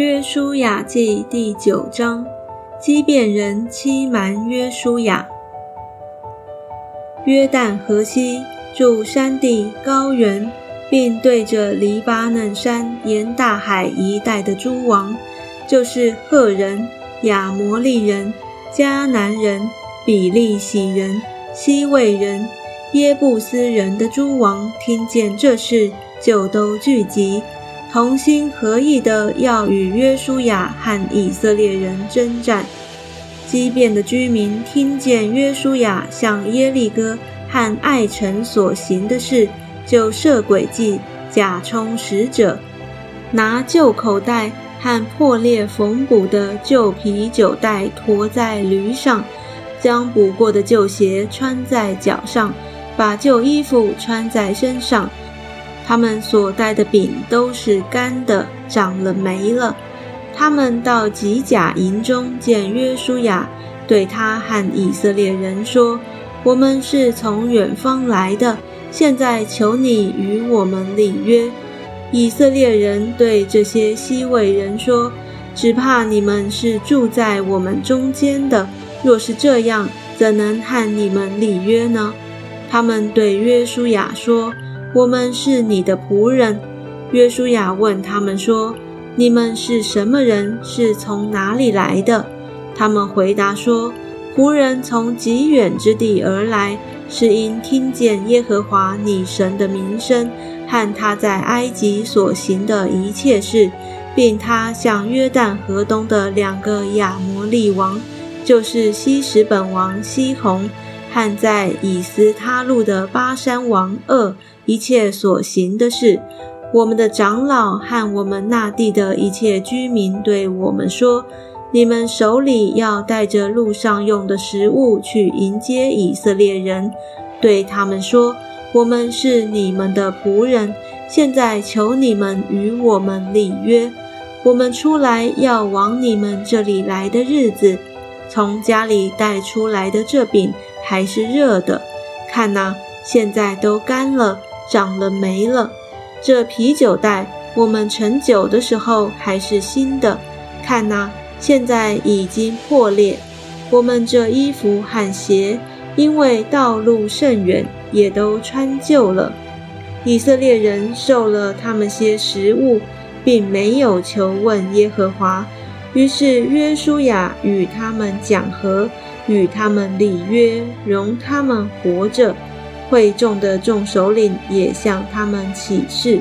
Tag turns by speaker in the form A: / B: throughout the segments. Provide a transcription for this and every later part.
A: 约书亚记第九章，基遍人欺瞒约书亚。约旦河西住山地高原，并对着黎巴嫩山沿大海一带的诸王，就是赫人、亚摩利人、迦南人、比利洗人、西魏人、耶布斯人的诸王，听见这事，就都聚集。同心合意的要与约书亚和以色列人征战。畸变的居民听见约书亚向耶利哥和爱城所行的事，就设诡计，假充使者，拿旧口袋和破裂缝补的旧皮酒袋驮在驴上，将补过的旧鞋穿在脚上，把旧衣服穿在身上。他们所带的饼都是干的，长了霉了。他们到吉甲营中见约书亚，对他和以色列人说：“我们是从远方来的，现在求你与我们立约。”以色列人对这些西魏人说：“只怕你们是住在我们中间的，若是这样，怎能和你们立约呢？”他们对约书亚说。我们是你的仆人，约书亚问他们说：“你们是什么人？是从哪里来的？”他们回答说：“仆人从极远之地而来，是因听见耶和华你神的名声和他在埃及所行的一切事，并他向约旦河东的两个亚摩利王，就是西什本王西宏。”和在以斯他路的巴山王二一切所行的事，我们的长老和我们那地的一切居民对我们说：“你们手里要带着路上用的食物去迎接以色列人。”对他们说：“我们是你们的仆人，现在求你们与我们立约。我们出来要往你们这里来的日子，从家里带出来的这饼。”还是热的，看呐，现在都干了，长了霉了。这啤酒袋，我们盛酒的时候还是新的，看呐，现在已经破裂。我们这衣服和鞋，因为道路甚远，也都穿旧了。以色列人受了他们些食物，并没有求问耶和华，于是约书亚与他们讲和。与他们立约，容他们活着。会众的众首领也向他们起誓。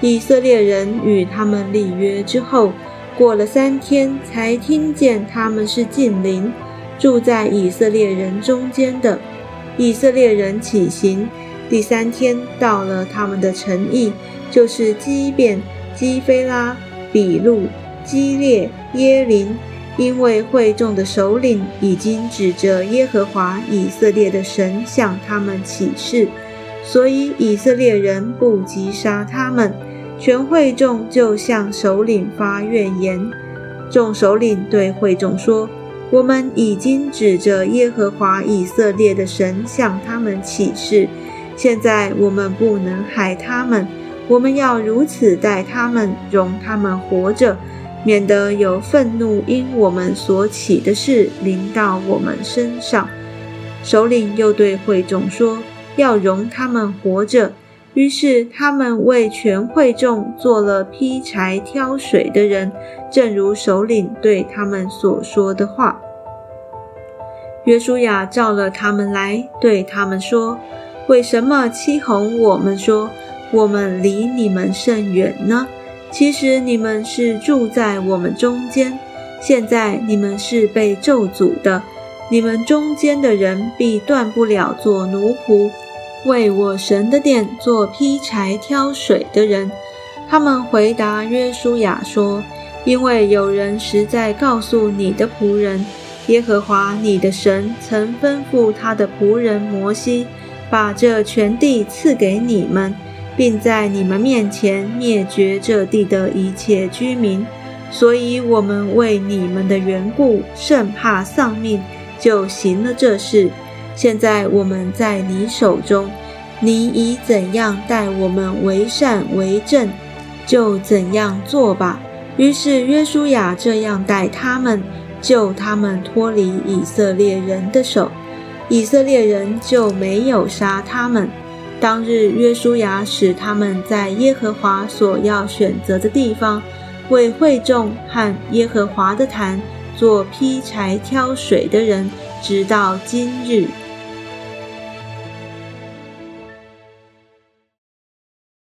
A: 以色列人与他们立约之后，过了三天，才听见他们是近邻，住在以色列人中间的。以色列人起行，第三天到了他们的城邑，就是基变、基菲拉、比路、基列、耶林。因为会众的首领已经指着耶和华以色列的神向他们起誓，所以以色列人不急杀他们。全会众就向首领发怨言。众首领对会众说：“我们已经指着耶和华以色列的神向他们起誓，现在我们不能害他们，我们要如此待他们，容他们活着。”免得有愤怒因我们所起的事临到我们身上。首领又对会众说：“要容他们活着。”于是他们为全会众做了劈柴、挑水的人，正如首领对他们所说的话。约书亚召了他们来，对他们说：“为什么欺哄我们，说我们离你们甚远呢？”其实你们是住在我们中间，现在你们是被咒诅的。你们中间的人必断不了做奴仆，为我神的殿做劈柴、挑水的人。他们回答约书亚说：“因为有人实在告诉你的仆人，耶和华你的神曾吩咐他的仆人摩西，把这全地赐给你们。”并在你们面前灭绝这地的一切居民，所以我们为你们的缘故甚怕丧命，就行了这事。现在我们在你手中，你以怎样待我们为善为正，就怎样做吧。于是约书亚这样待他们，救他们脱离以色列人的手，以色列人就没有杀他们。当日约书亚使他们在耶和华所要选择的地方，为会众和耶和华的坛做劈柴挑水的人，直到今日。